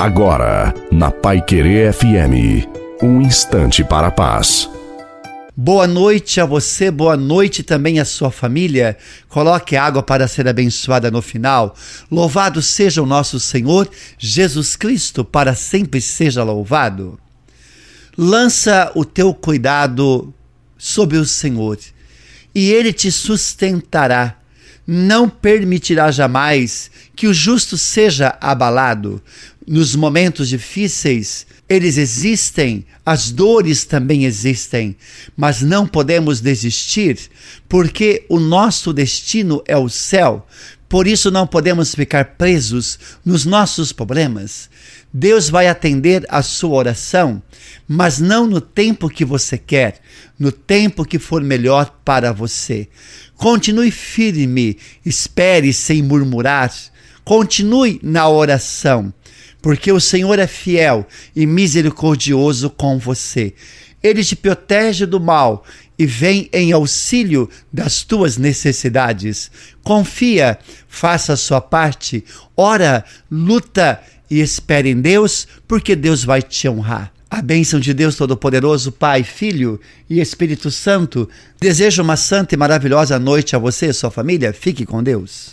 Agora, na Pai Querer FM, um instante para a paz. Boa noite a você, boa noite também à sua família. Coloque água para ser abençoada no final. Louvado seja o nosso Senhor Jesus Cristo, para sempre seja louvado. Lança o teu cuidado sobre o Senhor e ele te sustentará. Não permitirá jamais que o justo seja abalado. Nos momentos difíceis, eles existem, as dores também existem, mas não podemos desistir, porque o nosso destino é o céu. Por isso não podemos ficar presos nos nossos problemas. Deus vai atender a sua oração, mas não no tempo que você quer, no tempo que for melhor para você. Continue firme, espere sem murmurar, continue na oração, porque o Senhor é fiel e misericordioso com você. Ele te protege do mal e vem em auxílio das tuas necessidades. Confia, faça a sua parte, ora, luta e espere em Deus, porque Deus vai te honrar. A bênção de Deus Todo-Poderoso, Pai, Filho e Espírito Santo, desejo uma santa e maravilhosa noite a você e sua família. Fique com Deus.